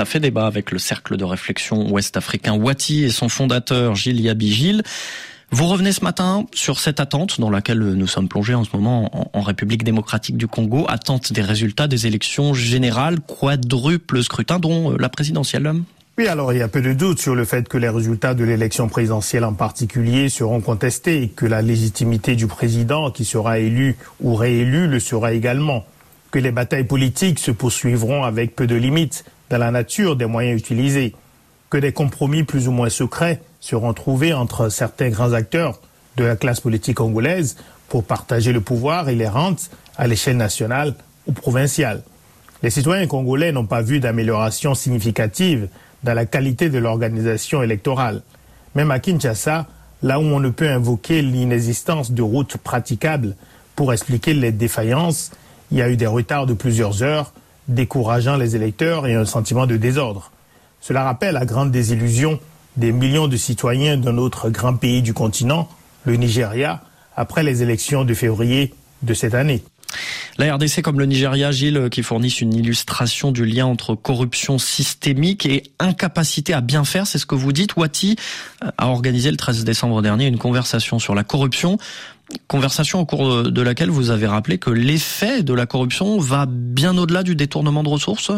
Ça fait débat avec le cercle de réflexion ouest-africain Wati et son fondateur Gilles Yabi Gilles. Vous revenez ce matin sur cette attente dans laquelle nous sommes plongés en ce moment en, République démocratique du Congo, attente des résultats des élections générales, quadruple scrutin dont la présidentielle. Oui, alors il y a peu de doute sur le fait que les résultats de l'élection présidentielle en particulier seront contestés que la légitimité du président qui sera élu ou réélu le sera également, que les batailles politiques se poursuivront avec peu de limites dans la nature des moyens utilisés, que des compromis plus ou moins secrets seront trouvés entre certains grands acteurs de la classe politique congolaise pour partager le pouvoir et les rentes à l'échelle nationale ou provinciale. Les citoyens congolais n'ont pas vu d'amélioration significative dans la qualité de l'organisation électorale. Même à Kinshasa, là où on ne peut invoquer l'inexistence de routes praticables pour expliquer les défaillances, il y a eu des retards de plusieurs heures, décourageant les électeurs et un sentiment de désordre. Cela rappelle la grande désillusion des millions de citoyens d'un autre grand pays du continent, le Nigeria, après les élections de février de cette année. La RDC comme le Nigeria, Gilles, qui fournissent une illustration du lien entre corruption systémique et incapacité à bien faire, c'est ce que vous dites. Wati a organisé le 13 décembre dernier une conversation sur la corruption. Conversation au cours de laquelle vous avez rappelé que l'effet de la corruption va bien au-delà du détournement de ressources?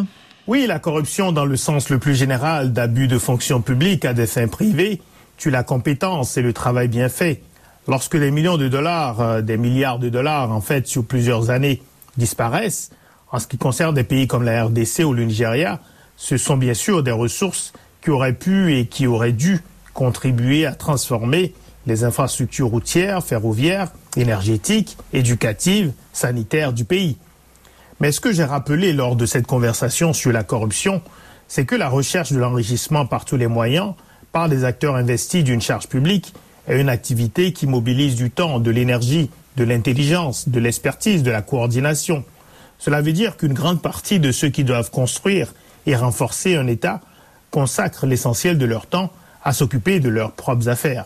Oui, la corruption dans le sens le plus général d'abus de fonction publique à des fins privées tue la compétence et le travail bien fait. Lorsque des millions de dollars, euh, des milliards de dollars en fait sur plusieurs années disparaissent, en ce qui concerne des pays comme la RDC ou le Nigeria, ce sont bien sûr des ressources qui auraient pu et qui auraient dû contribuer à transformer les infrastructures routières, ferroviaires, énergétiques, éducatives, sanitaires du pays. Mais ce que j'ai rappelé lors de cette conversation sur la corruption, c'est que la recherche de l'enrichissement par tous les moyens, par des acteurs investis d'une charge publique, est une activité qui mobilise du temps, de l'énergie, de l'intelligence, de l'expertise, de la coordination. Cela veut dire qu'une grande partie de ceux qui doivent construire et renforcer un État consacrent l'essentiel de leur temps à s'occuper de leurs propres affaires.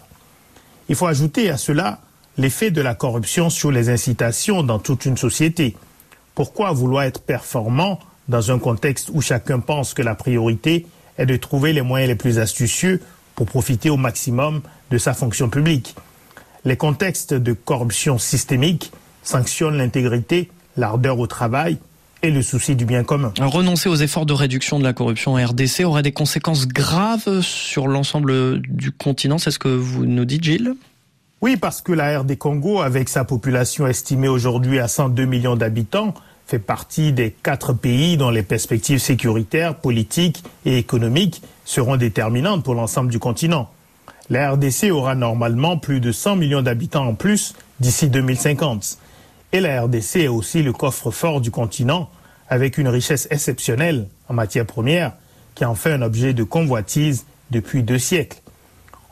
Il faut ajouter à cela l'effet de la corruption sur les incitations dans toute une société. Pourquoi vouloir être performant dans un contexte où chacun pense que la priorité est de trouver les moyens les plus astucieux pour profiter au maximum de sa fonction publique? Les contextes de corruption systémique sanctionnent l'intégrité, l'ardeur au travail et le souci du bien commun. Renoncer aux efforts de réduction de la corruption en RDC aurait des conséquences graves sur l'ensemble du continent, c'est ce que vous nous dites Gilles? Oui, parce que la RD Congo, avec sa population estimée aujourd'hui à 102 millions d'habitants, fait partie des quatre pays dont les perspectives sécuritaires, politiques et économiques seront déterminantes pour l'ensemble du continent. La RDC aura normalement plus de 100 millions d'habitants en plus d'ici 2050. Et la RDC est aussi le coffre-fort du continent, avec une richesse exceptionnelle en matière première, qui en fait un objet de convoitise depuis deux siècles.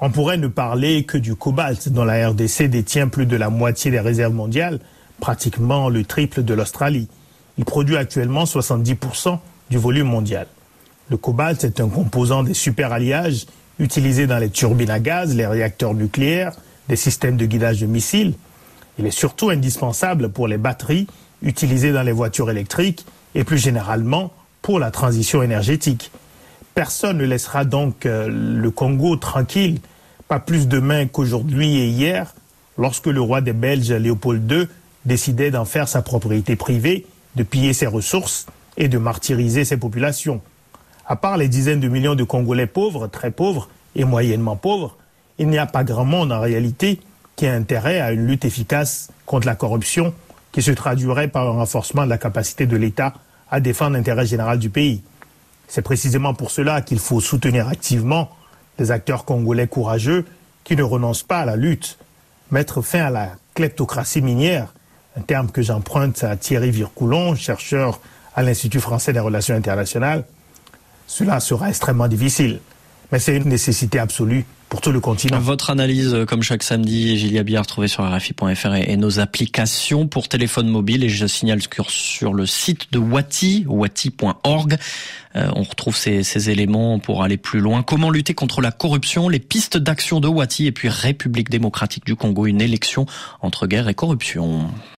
On pourrait ne parler que du cobalt, dont la RDC détient plus de la moitié des réserves mondiales, pratiquement le triple de l'Australie. Il produit actuellement 70% du volume mondial. Le cobalt est un composant des superalliages utilisés dans les turbines à gaz, les réacteurs nucléaires, des systèmes de guidage de missiles. Il est surtout indispensable pour les batteries utilisées dans les voitures électriques et plus généralement pour la transition énergétique. Personne ne laissera donc euh, le Congo tranquille, pas plus demain qu'aujourd'hui et hier, lorsque le roi des Belges Léopold II décidait d'en faire sa propriété privée, de piller ses ressources et de martyriser ses populations. À part les dizaines de millions de Congolais pauvres, très pauvres et moyennement pauvres, il n'y a pas grand monde en réalité qui ait intérêt à une lutte efficace contre la corruption qui se traduirait par un renforcement de la capacité de l'État à défendre l'intérêt général du pays? C'est précisément pour cela qu'il faut soutenir activement les acteurs congolais courageux qui ne renoncent pas à la lutte, mettre fin à la kleptocratie minière, un terme que j'emprunte à Thierry Vircoulon, chercheur à l'Institut français des relations internationales. Cela sera extrêmement difficile, c'est une nécessité absolue pour tout le continent. Votre analyse, comme chaque samedi, Gilia Biard, trouvée sur RFI.fr et, nos applications pour téléphone mobile. Et je signale sur le site de Wati, wati.org, euh, on retrouve ces, ces, éléments pour aller plus loin. Comment lutter contre la corruption, les pistes d'action de Wati et puis République démocratique du Congo, une élection entre guerre et corruption.